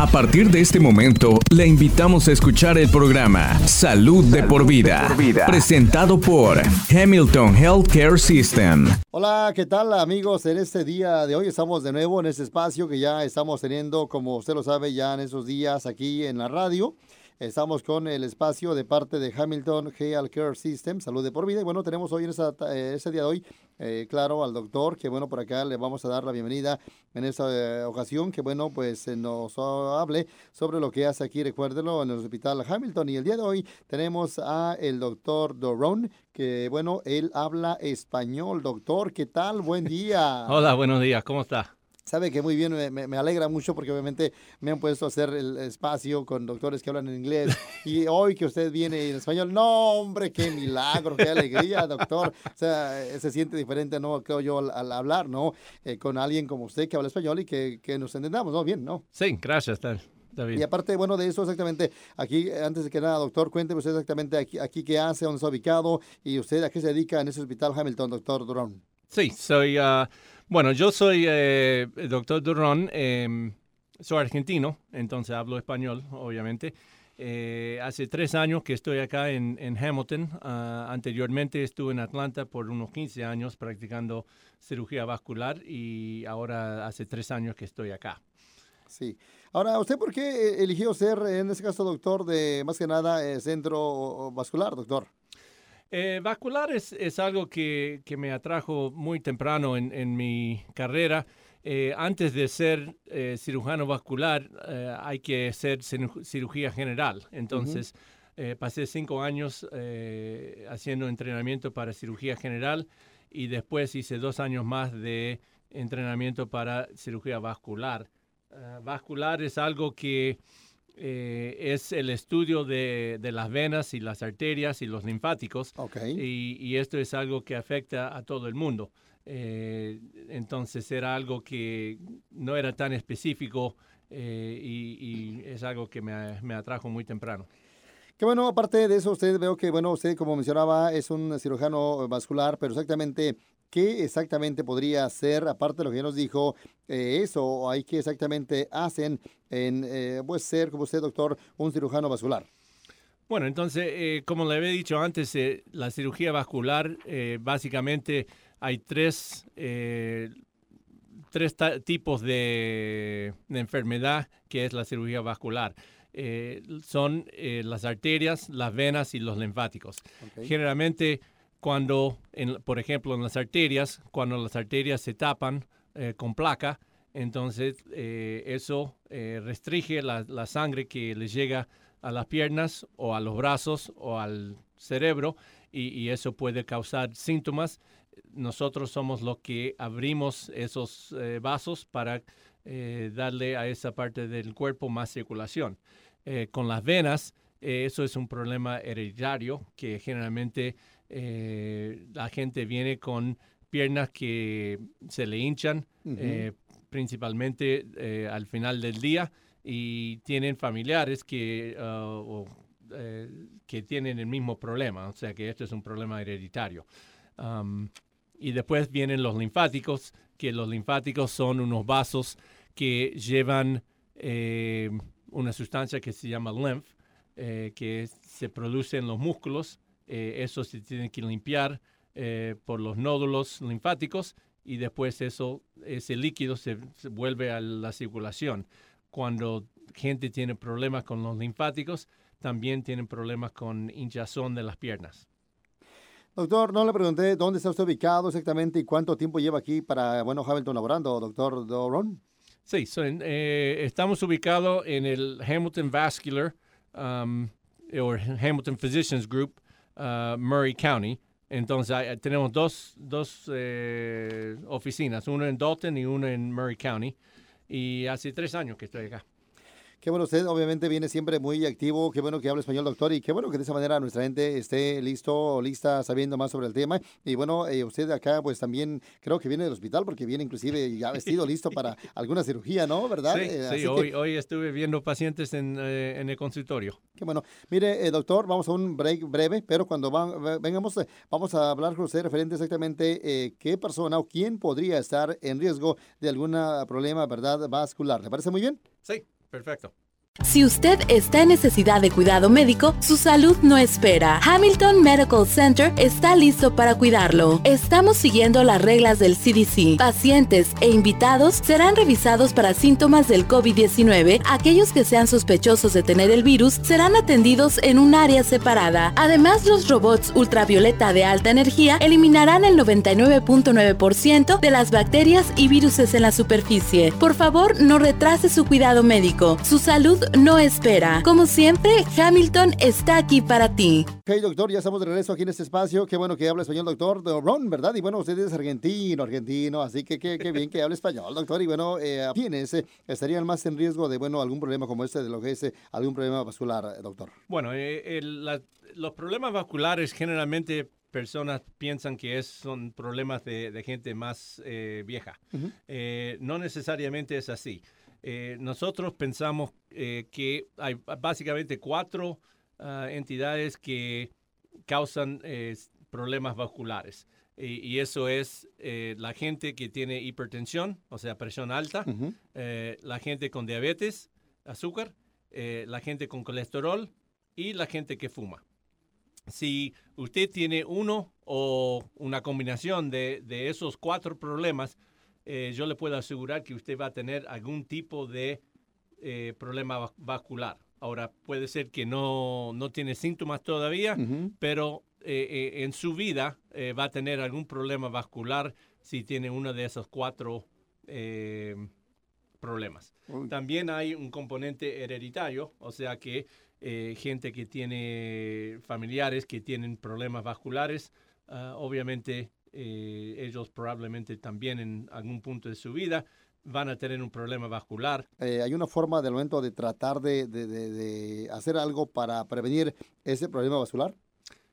A partir de este momento, le invitamos a escuchar el programa Salud, de, por vida, presentado por Hamilton Healthcare System. Hola, ¿qué tal amigos? En este día de hoy estamos de nuevo en este espacio que ya estamos teniendo, como usted lo sabe, ya en esos días aquí en la radio. Estamos con el espacio de parte de Hamilton Health Care System, Salud de por Vida. Y bueno, tenemos hoy en esa, eh, ese día de hoy, eh, claro, al doctor, que bueno, por acá le vamos a dar la bienvenida en esta eh, ocasión, que bueno, pues nos hable sobre lo que hace aquí, recuérdelo, en el Hospital Hamilton. Y el día de hoy tenemos a el doctor Doron, que bueno, él habla español. Doctor, ¿qué tal? Buen día. Hola, buenos días, ¿cómo está? Sabe que muy bien, me, alegra mucho porque obviamente me han puesto a hacer el espacio con doctores que hablan en inglés. Y hoy que usted viene en español, no, hombre, qué milagro, qué alegría, doctor. O sea, eh, se siente diferente, ¿no? Creo yo, al, hablar, ¿no? Eh, con alguien como usted que habla español y que, que nos entendamos, ¿no? Bien, ¿no? Sí, gracias, David. Y aparte, bueno, de eso exactamente, aquí, antes de que nada, doctor, cuénteme usted exactamente aquí, aquí qué hace, dónde está ubicado y usted a qué se dedica en ese hospital Hamilton, doctor Durón. Sí, soy... Uh, bueno, yo soy eh, el doctor Durón, em, soy argentino, entonces hablo español, obviamente. Eh, hace tres años que estoy acá en, Hamilton. Ah, anteriormente estuve en Atlanta por unos 15 años practicando cirugía vascular y ahora hace tres años que estoy acá. Sí. Ahora, ¿usted por qué eligió ser, en este caso, doctor de más que nada eh, centro vascular, doctor? Eh, vascular es, es algo que, que, me atrajo muy temprano en, en mi carrera. Eh, antes de ser eh, cirujano vascular, hay que hacer cirugía general. Entonces, pasé cinco años haciendo entrenamiento para cirugía general y después hice dos años más de entrenamiento para cirugía vascular. vascular es algo que eh, es el estudio de, las venas y las arterias y los linfáticos. Y, esto es algo que afecta a todo el mundo. Eh, entonces era algo que no era tan específico eh, y, es algo que me, me atrajo muy temprano. Qué bueno, aparte de eso, usted veo que, bueno, usted como mencionaba es un cirujano vascular, pero exactamente ¿Qué exactamente podría hacer, aparte de lo que ya nos dijo, eh, eso, hay que exactamente hacen en eh, pues ser, como usted, doctor, un cirujano vascular? Bueno, entonces, eh, como le había dicho antes, la cirugía vascular, básicamente hay tres, tres tipos de, enfermedad que es la cirugía vascular. son las arterias, las venas y los linfáticos. Generalmente, cuando, por ejemplo, en las arterias, cuando las arterias se tapan eh, con placa, entonces eh, eso eh, restringe la, sangre que les llega a las piernas o a los brazos o al cerebro y, eso puede causar síntomas. Nosotros somos los que abrimos esos vasos para darle a esa parte del cuerpo más circulación. con las venas, eso es un problema hereditario que generalmente eh, la gente viene con piernas que se le hinchan, eh, principalmente eh, al final del día, y tienen familiares que, uh, que tienen el mismo problema, o sea que esto es un problema hereditario. Um, y después vienen los linfáticos, que los linfáticos son unos vasos que llevan una sustancia que se llama lymph, que se produce en los músculos eh, eso se tiene que limpiar eh, por los nódulos linfáticos y después eso, ese líquido se, vuelve a la circulación. Cuando gente tiene problemas con los linfáticos, también tienen problemas con hinchazón de las piernas. Doctor, no le pregunté dónde está usted ubicado exactamente y cuánto tiempo lleva aquí para, bueno, Hamilton laborando, doctor Doron. Sí, eh, estamos ubicados en el Hamilton Vascular um, o Hamilton Physicians Group Uh, Murray County. Entonces tenemos dos, dos eh, oficinas, una en Dalton y una en Murray County. Y hace tres años que estoy acá. Qué bueno, usted obviamente viene siempre muy activo. Qué bueno que habla español, doctor. Y qué bueno que de esa manera nuestra gente esté listo o lista sabiendo más sobre el tema. Y bueno, eh, usted acá, pues también creo que viene del hospital porque viene inclusive ya vestido, listo para alguna cirugía, ¿no? ¿Verdad? Sí, eh, hoy, hoy estuve viendo pacientes en, eh, en, el consultorio. Qué bueno. Mire, doctor, vamos a un break breve, pero cuando vengamos, vamos a hablar con usted referente exactamente qué persona o quién podría estar en riesgo de algún problema, ¿verdad? Vascular. ¿Le parece muy bien? Sí. Perfecto. Si usted está en necesidad de cuidado médico, su salud no espera. Hamilton Medical Center está listo para cuidarlo. Estamos siguiendo las reglas del CDC. Pacientes e invitados serán revisados para síntomas del COVID-19. Aquellos que sean sospechosos de tener el virus serán atendidos en un área separada. Además, los robots ultravioleta de alta energía eliminarán el 99.9% de las bacterias y virus en la superficie. Por favor, no retrase su cuidado médico. Su salud no espera. Como siempre, Hamilton está aquí para ti. Ok, doctor, ya estamos de regreso aquí en este espacio. Qué bueno que habla español, doctor. Ron, ¿verdad? Y bueno, usted es argentino, argentino, así que qué, bien que hable español, doctor. Y bueno, eh, ¿quiénes estarían más en riesgo de, bueno, algún problema como este, de lo que es eh, algún problema vascular, doctor? Bueno, eh, los problemas vasculares generalmente personas piensan que es, son problemas de, gente más vieja. no necesariamente es así. Eh, nosotros pensamos eh, que hay básicamente cuatro ah, entidades que causan eh, problemas vasculares. Y, eso es la gente que tiene hipertensión, o sea, presión alta, la gente con diabetes, azúcar, la gente con colesterol y la gente que fuma. Si usted tiene uno o una combinación de, de esos cuatro problemas, eh, yo le puedo asegurar que usted va a tener algún tipo de eh, problema vascular. Ahora, puede ser que no, no tiene síntomas todavía, pero eh, en su vida va a tener algún problema vascular si tiene uno de esos cuatro problemas. También hay un componente hereditario, o sea que gente que tiene familiares que tienen problemas vasculares, ah, obviamente eh, ellos probablemente también en algún punto de su vida van a tener un problema vascular. Eh, ¿Hay una forma del momento de tratar de, hacer algo para prevenir ese problema vascular?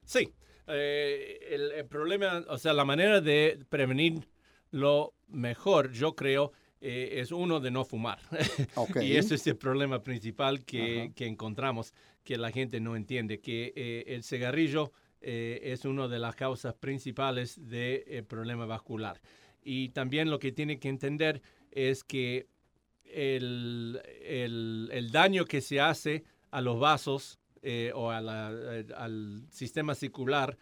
Sí. Eh, el, problema, o sea, la manera de prevenir lo mejor, yo creo, es uno de no fumar. y ese es el problema principal que, que, encontramos, que la gente no entiende, que el cigarrillo eh, es una de las causas principales del eh, problema vascular. Y también lo que tiene que entender es que el, daño que se hace a los vasos eh, o al sistema circular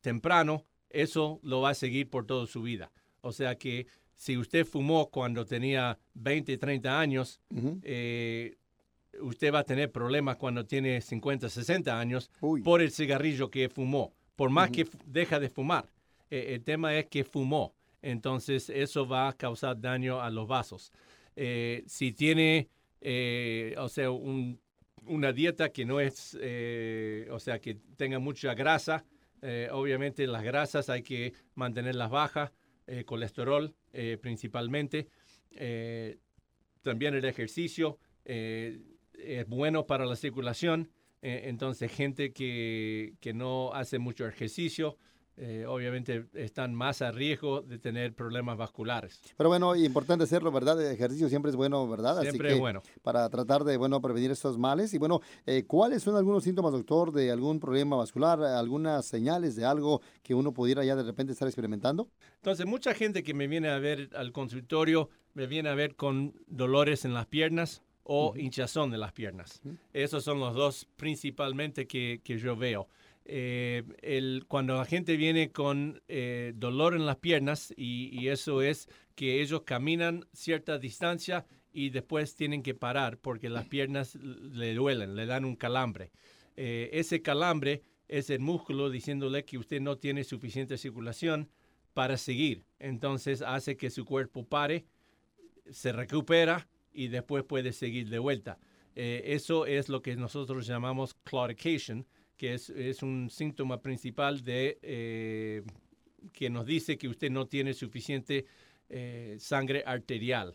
temprano, eso lo va a seguir por toda su vida. O sea que si usted fumó cuando tenía 20, 30 años, usted va a tener problemas cuando tiene 50, 60 años por el cigarrillo que fumó, por más que deja de fumar. Eh, el tema es que fumó, entonces eso va a causar daño a los vasos. Eh, si tiene, eh, o sea, una dieta que no es, o sea, que tenga mucha grasa, obviamente las grasas hay que mantenerlas bajas, colesterol principalmente, también el ejercicio es bueno para la circulación. Eh, entonces, gente que, que, no hace mucho ejercicio, eh, obviamente están más a riesgo de tener problemas vasculares. Pero bueno, importante hacerlo, ¿verdad? El ejercicio siempre es bueno, ¿verdad? Siempre es bueno. Para tratar de, bueno, prevenir estos males. Y bueno, eh, ¿cuáles son algunos síntomas, doctor, de algún problema vascular? ¿Algunas señales de algo que uno pudiera ya de repente estar experimentando? Entonces, mucha gente que me viene a ver al consultorio me viene a ver con dolores en las piernas, o hinchazón de las piernas. Esos son los dos principalmente que, yo veo. Eh, el, cuando la gente viene con eh, dolor en las piernas y, eso es que ellos caminan cierta distancia y después tienen que parar porque las piernas le duelen, le dan un calambre. Eh, ese calambre es el músculo diciéndole que usted no tiene suficiente circulación para seguir. Entonces hace que su cuerpo pare, se recupera y después puede seguir de vuelta. Eh, eso es lo que nosotros llamamos claudication, que es, es un síntoma principal de eh, que nos dice que usted no tiene suficiente eh, sangre arterial.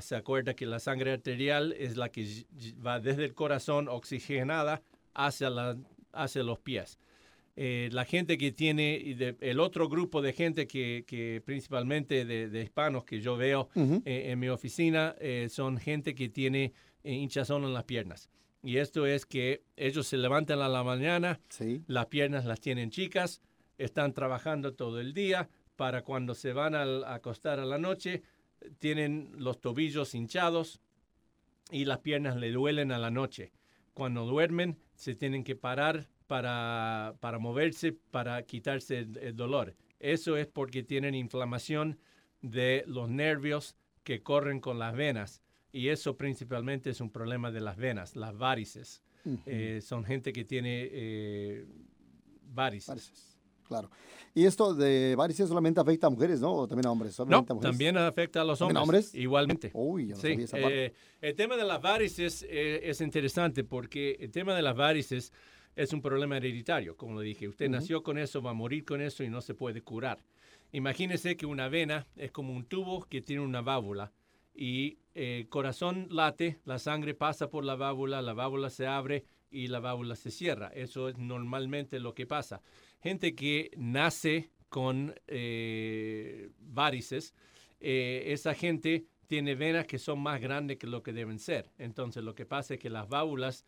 se acuerda que la sangre arterial es la que va desde el corazón oxigenada hacia, la, hacia los pies. La gente que tiene, el otro grupo de gente que, que principalmente de, hispanos que yo veo en mi oficina, son gente que tiene hinchazón en las piernas. Y esto es que ellos se levantan a la mañana, las piernas las tienen chicas, están trabajando todo el día, para cuando se van a acostar a la noche, tienen los tobillos hinchados, y las piernas le duelen a la noche. Cuando duermen, se tienen que parar para, para moverse, para quitarse el, dolor. Eso es porque tienen inflamación de los nervios que corren con las venas. Y eso principalmente es un problema de las venas, las varices. Eh, son gente que tiene eh, varices. Claro. Y esto de varices solamente afecta a mujeres, ¿no? O también a hombres. No, también afecta a los hombres. ¿A hombres? Igualmente. Uy, no sí. Eh, el tema de las varices es interesante porque el tema de las varices es un problema hereditario, como lo dije. Usted nació con eso, va a morir con eso y no se puede curar. Imagínese que una vena es como un tubo que tiene una válvula y el eh, corazón late, la sangre pasa por la válvula, la válvula se abre y la válvula se cierra. Eso es normalmente lo que pasa. Gente que nace con eh, varices, eh, esa gente tiene venas que son más grandes que lo que deben ser. Entonces lo que pasa es que las válvulas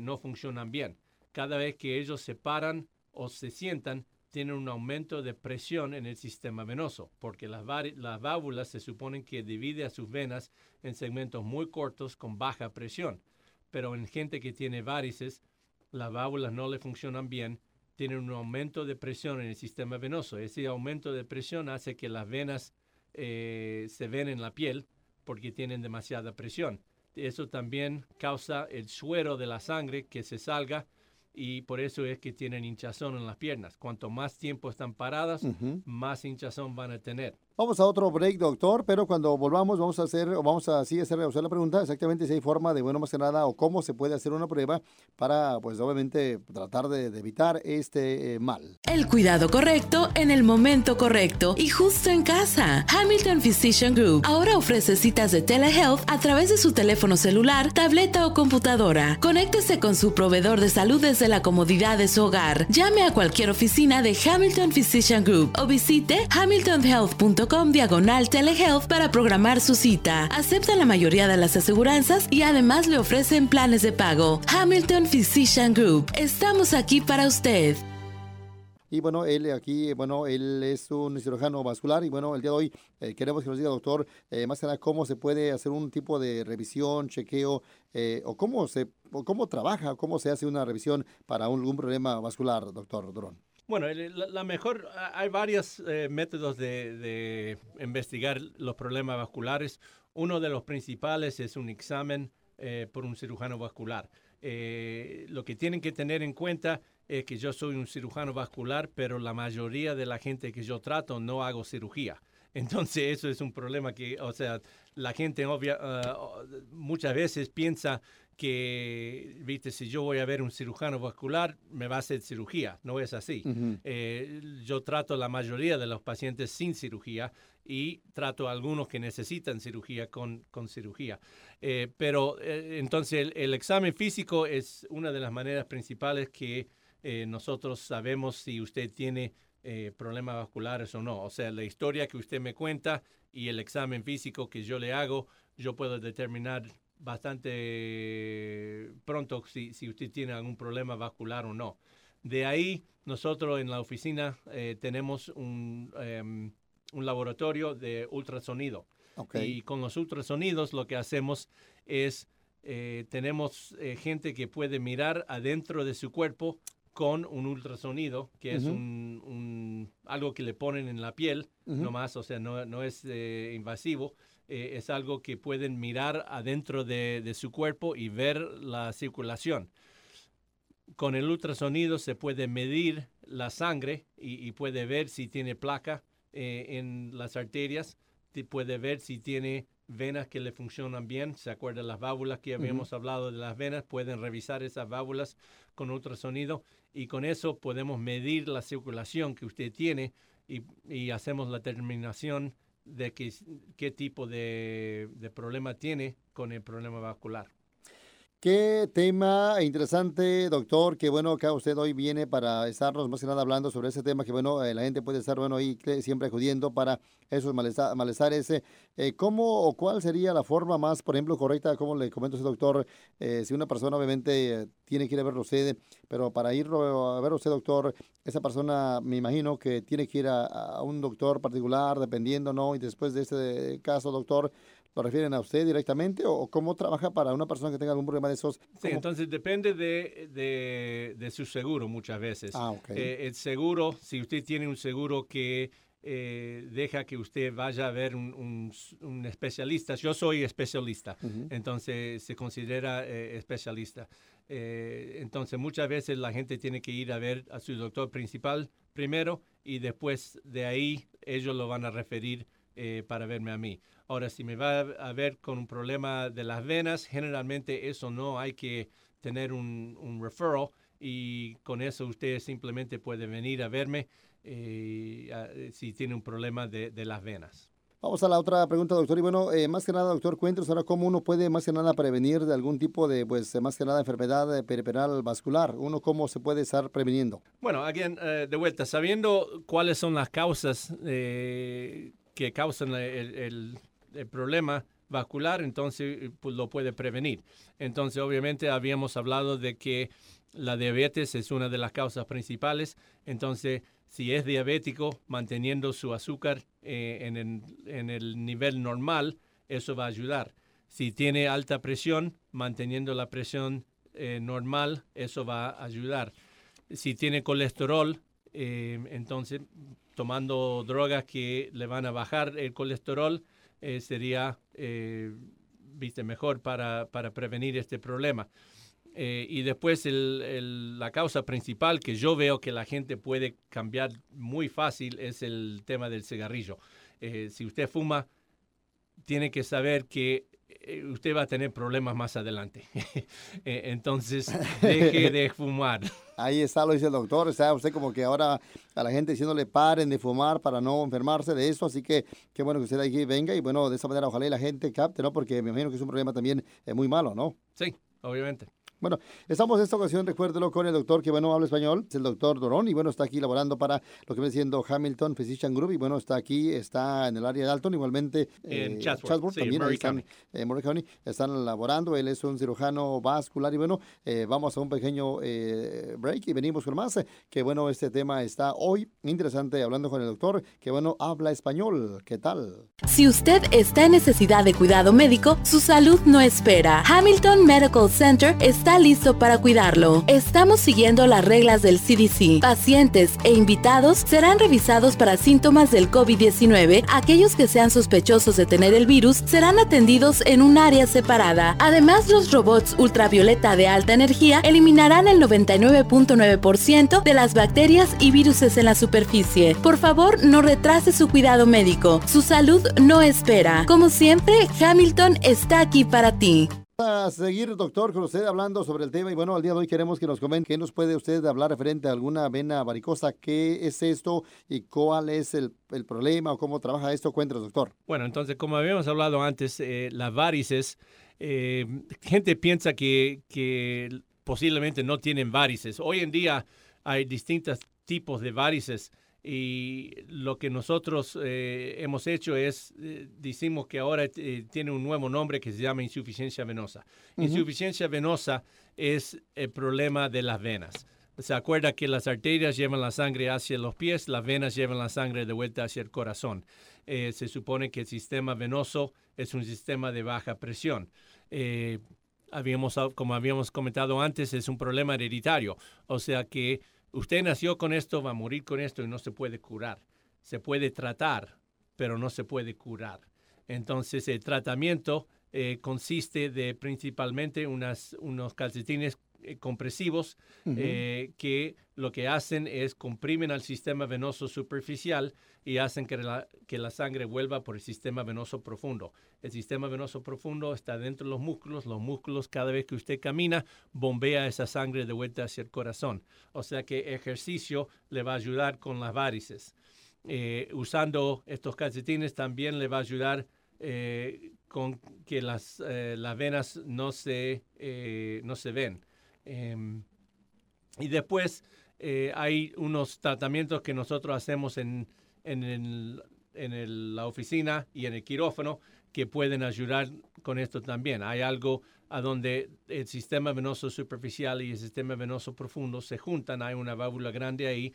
no funcionan bien cada vez que ellos se paran o se sientan, tienen un aumento de presión en el sistema venoso, porque las, las válvulas se suponen que divide a sus venas en segmentos muy cortos con baja presión. Pero en gente que tiene varices, las válvulas no le funcionan bien, tienen un aumento de presión en el sistema venoso. Ese aumento de presión hace que las venas eh, se ven en la piel porque tienen demasiada presión. Eso también causa el suero de la sangre que se salga y por eso es que tienen hinchazón en las piernas. Cuanto más tiempo están paradas, más hinchazón van a tener. Vamos a otro break, doctor, pero cuando volvamos vamos a hacer, o vamos a así usted la pregunta exactamente si hay forma de, bueno, más que nada, o cómo se puede hacer una prueba para, pues obviamente, tratar de, evitar este eh, mal. El cuidado correcto en el momento correcto y justo en casa. Hamilton Physician Group ahora ofrece citas de telehealth a través de su teléfono celular, tableta o computadora. Conéctese con su proveedor de salud desde la comodidad de su hogar. Llame a cualquier oficina de Hamilton Physician Group o visite hamiltonhealth.com diagonal telehealth para programar su cita. Acepta la mayoría de las aseguranzas y además le ofrecen planes de pago. Hamilton Physician Group. Estamos aquí para usted. Y bueno, él aquí, bueno, él es un cirujano vascular y bueno, el día de hoy eh, queremos que nos diga, doctor, eh, más que nada, cómo se puede hacer un tipo de revisión, chequeo, eh, o cómo se, o cómo trabaja, cómo se hace una revisión para algún problema vascular, doctor Durón. Bueno, la, mejor, hay varios eh, métodos de, investigar los problemas vasculares. Uno de los principales es un examen eh, por un cirujano vascular. Eh, lo que tienen que tener en cuenta es que yo soy un cirujano vascular, pero la mayoría de la gente que yo trato no hago cirugía. Entonces eso es un problema que, o sea, la gente obvia, muchas veces piensa que, viste, si yo voy a ver un cirujano vascular, me va a hacer cirugía. No es así. Eh, yo trato la mayoría de los pacientes sin cirugía y trato a algunos que necesitan cirugía con, con cirugía. Eh, pero eh, entonces el, examen físico es una de las maneras principales que nosotros sabemos si usted tiene problemas vasculares o no. O sea, la historia que usted me cuenta y el examen físico que yo le hago, yo puedo determinar bastante pronto si, si, usted tiene algún problema vascular o no. De ahí, nosotros en la oficina eh, tenemos un, em, un, laboratorio de ultrasonido. Y con los ultrasonidos lo que hacemos es, eh, tenemos eh, gente que puede mirar adentro de su cuerpo con un ultrasonido, que es un, algo que le ponen en la piel, nomás, o sea, no, no es invasivo, eh, es algo que pueden mirar adentro de, su cuerpo y ver la circulación. Con el ultrasonido se puede medir la sangre y, puede ver si tiene placa eh, en las arterias, puede ver si tiene venas que le funcionan bien. ¿Se acuerdan las válvulas que habíamos hablado de las venas? Pueden revisar esas válvulas con ultrasonido y con eso podemos medir la circulación que usted tiene y, y hacemos la determinación de qué, qué tipo de, de problema tiene con el problema vascular. Qué tema interesante, doctor. Qué bueno que usted hoy viene para estarnos más que nada hablando sobre ese tema que, bueno, eh, la gente puede estar, bueno, ahí siempre acudiendo para esos malestares. Eh, ¿Cómo o cuál sería la forma más, por ejemplo, correcta, como le comento a ese doctor, eh, si una persona obviamente tiene que ir a verlo usted, pero para ir a ver usted, doctor, esa persona me imagino que tiene que ir a, a un doctor particular, dependiendo, ¿no? Y después de este caso, doctor, ¿Lo refieren a usted directamente o cómo trabaja para una persona que tenga algún problema de esos? Sí, entonces depende de, de, su seguro muchas veces. Ah, ok. Eh, el seguro, si usted tiene un seguro que eh, deja que usted vaya a ver un, un, especialista. Yo soy especialista, entonces se considera eh, especialista. Eh, entonces muchas veces la gente tiene que ir a ver a su doctor principal primero y después de ahí ellos lo van a referir para verme a mí. Ahora, si me va a ver con un problema de las venas, generalmente eso no hay que tener un, un referral y con eso usted simplemente puede venir a verme eh, eh, si tiene un problema de, las venas. Vamos a la otra pregunta, doctor. Y bueno, eh, más que nada, doctor, cuéntanos ahora cómo uno puede más que nada prevenir de algún tipo de, pues, más que nada enfermedad periferal vascular. Uno cómo se puede estar previniendo. Bueno, again, de vuelta, sabiendo cuáles son las causas que causan el, el, problema vascular, entonces pues, lo puede prevenir. Entonces, obviamente, habíamos hablado de que la diabetes es una de las causas principales. Entonces, si es diabético, manteniendo su azúcar eh, en, el, nivel normal, eso va a ayudar. Si tiene alta presión, manteniendo la presión eh, normal, eso va a ayudar. Si tiene colesterol, eh, entonces tomando drogas que le van a bajar el colesterol sería viste, mejor para, para prevenir este problema. Eh, y después la causa principal que yo veo que la gente puede cambiar muy fácil es el tema del cigarrillo. Eh, si usted fuma, tiene que saber que eh, usted va a tener problemas más adelante. entonces, deje de fumar. Ahí está, lo dice el doctor. Está usted como que ahora a la gente diciéndole paren de fumar para no enfermarse de eso. Así que qué bueno que usted aquí venga y bueno, de esa manera ojalá y la gente capte, ¿no? Porque me imagino que es un problema también muy malo, ¿no? Sí, obviamente. Bueno, estamos en esta ocasión, recuérdelo, con el doctor que, bueno, habla español, es el doctor Dorón, y bueno, está aquí laborando para lo que viene siendo Hamilton Physician Group, y bueno, está aquí, está en el área de Alton, igualmente en eh, Chatsworth, también en están, Murray County, están laborando, él es un cirujano vascular, y bueno, eh, vamos a un pequeño eh, break y venimos con más, que bueno, este tema está hoy interesante, hablando con el doctor, que bueno, habla español, ¿qué tal? Si usted está en necesidad de cuidado médico, su salud no espera. Hamilton Medical Center está listo para cuidarlo. Estamos siguiendo las reglas del CDC. Pacientes e invitados serán revisados para síntomas del COVID-19. Aquellos que sean sospechosos de tener el virus serán atendidos en un área separada. Además, los robots ultravioleta de alta energía eliminarán el 99.9% de las bacterias y virus en la superficie. Por favor, no retrase su cuidado médico. Su salud no espera. Como siempre, Hamilton está aquí para ti a seguir, doctor, con usted hablando sobre el tema y bueno, al día de hoy queremos que nos comente qué nos puede usted hablar referente a alguna vena varicosa, qué es esto y cuál es el, problema o cómo trabaja esto. Cuéntanos, doctor. Bueno, entonces, como habíamos hablado antes, eh, las varices, eh, gente piensa que, que posiblemente no tienen varices. Hoy en día hay distintos tipos de varices. Y lo que nosotros eh, hemos hecho es, eh, decimos que ahora eh, tiene un nuevo nombre que se llama insuficiencia venosa. Insuficiencia venosa es el problema de las venas. Se acuerda que las arterias llevan la sangre hacia los pies, las venas llevan la sangre de vuelta hacia el corazón. se supone que el sistema venoso es un sistema de baja presión. habíamos, como habíamos comentado antes, es un problema hereditario. O sea que usted nació con esto, va a morir con esto y no se puede curar. Se puede tratar, pero no se puede curar. Entonces el tratamiento eh, consiste de principalmente unas, unos calcetines eh, compresivos eh, que lo que hacen es comprimen al sistema venoso superficial y hacen que la, que la sangre vuelva por el sistema venoso profundo. El sistema venoso profundo está dentro de los músculos. Los músculos, cada vez que usted camina, bombea esa sangre de vuelta hacia el corazón. O sea que ejercicio le va a ayudar con las varices. Eh, usando estos calcetines también le va a ayudar con que las, las venas no se, no se ven. Em, y después eh, hay unos tratamientos que nosotros hacemos en, en, la oficina y en el quirófano que pueden ayudar con esto también. Hay algo a donde el sistema venoso superficial y el sistema venoso profundo se juntan, hay una válvula grande ahí,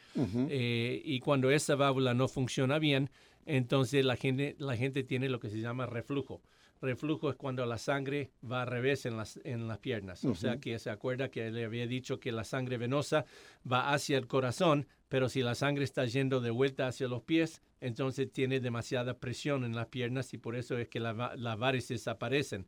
eh, y cuando esa válvula no funciona bien, entonces la gente, la gente tiene lo que se llama reflujo. Reflujo es cuando la sangre va al revés en las, en las piernas. O sea que se acuerda que le había dicho que la sangre venosa va hacia el corazón, pero si la sangre está yendo de vuelta hacia los pies, entonces tiene demasiada presión en las piernas y por eso es que las varices aparecen.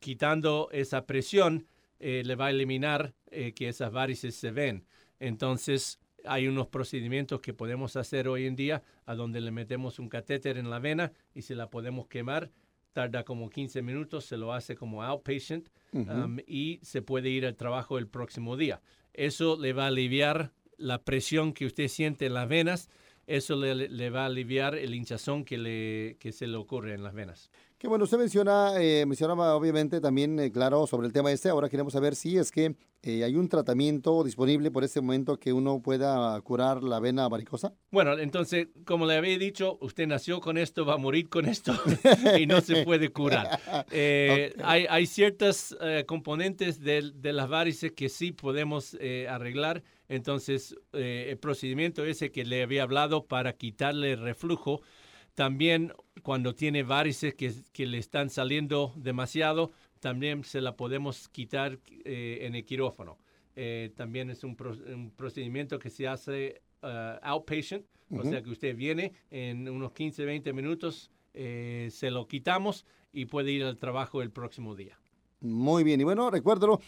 Quitando esa presión, eh, le va a eliminar eh, que esas varices se ven. Entonces, hay unos procedimientos que podemos hacer hoy en día a donde le metemos un catéter en la vena y se la podemos quemar. Tarda como 15 minutos, se lo hace como outpatient um, y se puede ir al trabajo el próximo día. Eso le va a aliviar la presión que usted siente en las venas, eso le, va a aliviar el hinchazón que, le, que se le ocurre en las venas. Qué bueno, usted menciona, eh, mencionaba obviamente también, eh, claro, sobre el tema este. Ahora queremos saber si es que eh, hay un tratamiento disponible por este momento que uno pueda curar la vena varicosa. Bueno, entonces, como le había dicho, usted nació con esto, va a morir con esto y no se puede curar. hay, hay ciertas componentes de, de, las varices que sí podemos arreglar. Entonces, el procedimiento ese que le había hablado para quitarle el reflujo, también cuando tiene varices que, que, le están saliendo demasiado, también se la podemos quitar eh, en el quirófano. Eh, también es un, procedimiento que se hace uh, outpatient, o sea que usted viene en unos 15, 20 minutos, eh, se lo quitamos y puede ir al trabajo el próximo día. Muy bien, y bueno, recuérdelo,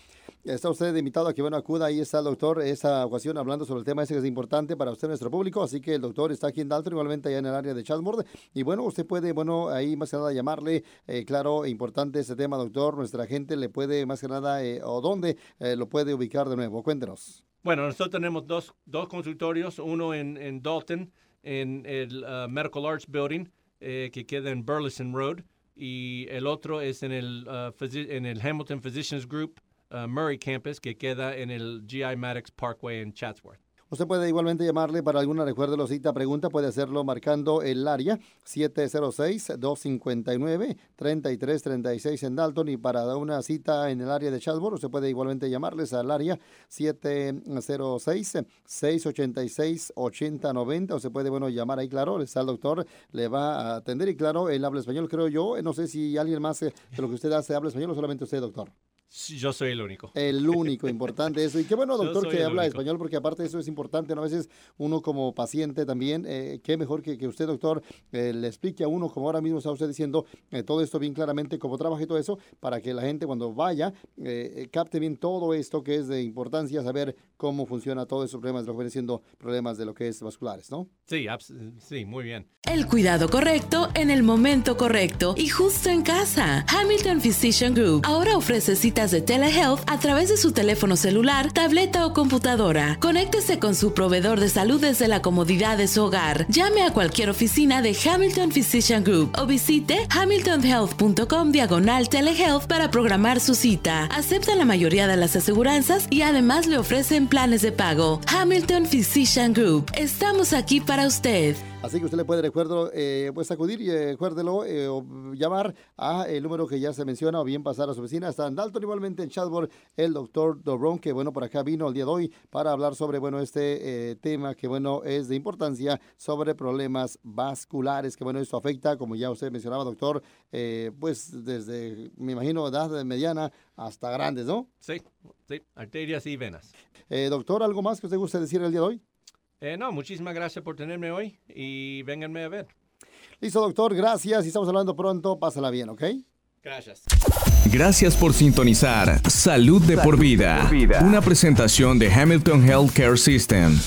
está usted invitado a que bueno, acuda, ahí está el doctor, esta ocasión hablando sobre el tema ese que es importante para usted, nuestro público, así que el doctor está aquí en Dalton, igualmente allá en el área de Chatsworth, y bueno, usted puede, bueno, ahí más que nada llamarle, eh, claro, importante este tema, doctor, nuestra gente le puede más que nada, eh, o dónde eh, lo puede ubicar de nuevo, cuéntenos. Bueno, nosotros tenemos dos, dos consultorios, uno en, en Dalton, en el uh, Medical Arts Building, que queda en Burleson Road, y el otro es en el, uh, en el Hamilton Physicians Group uh, Murray Campus, que queda en el GI Maddox Parkway en Chatsworth. Usted puede igualmente llamarle para alguna recuerdo cita pregunta, puede hacerlo marcando el área 706-259-3336 en Dalton y para una cita en el área de Chatsworth usted puede igualmente llamarles al área 706-686-8090 o se puede, bueno, llamar ahí, claro, está el doctor, le va a atender y claro, él habla español, creo yo, no sé si alguien más de lo que usted hace habla español o solamente usted, doctor. Yo soy el único. El único, importante eso. Y qué bueno, doctor, que habla español, porque aparte eso es importante, ¿no? A veces uno como paciente también, eh, qué mejor que, que usted, doctor, eh, le explique a uno, como ahora mismo está usted diciendo, eh, todo esto bien claramente, cómo trabaja y todo eso, para que la gente cuando vaya, capte bien todo esto que es de importancia, saber cómo funciona todo esos problemas, lo que vienen siendo problemas de lo que es vasculares, ¿no? Sí, sí, muy bien. El cuidado correcto en el momento correcto y justo en casa. Hamilton Physician Group ahora ofrece de telehealth a través de su teléfono celular, tableta o computadora. Conéctese con su proveedor de salud desde la comodidad de su hogar. Llame a cualquier oficina de Hamilton Physician Group o visite hamiltonhealth.com diagonal telehealth para programar su cita. Aceptan la mayoría de las aseguranzas y además le ofrecen planes de pago. Hamilton Physician Group. Estamos aquí para usted. Así que usted le puede, recuerdo, eh, pues acudir y recuérdelo eh, o llamar a el número que ya se menciona o bien pasar a su oficina. Está en Dalton, igualmente en Chatboard, el doctor Dobron, que bueno, por acá vino el día de hoy para hablar sobre, bueno, este eh, tema que bueno, es de importancia sobre problemas vasculares, que bueno, esto afecta, como ya usted mencionaba, doctor, pues desde, me imagino, edad mediana hasta grandes, ¿no? Sí, sí, arterias y venas. doctor, ¿algo más que usted guste decir el día de hoy? Eh, no, muchísimas gracias por tenerme hoy y vénganme a ver. Listo, doctor, gracias. Y estamos hablando pronto. Pásala bien, ¿ok? Gracias. Gracias por sintonizar Salud de, por, vida, una presentación de Hamilton Healthcare System.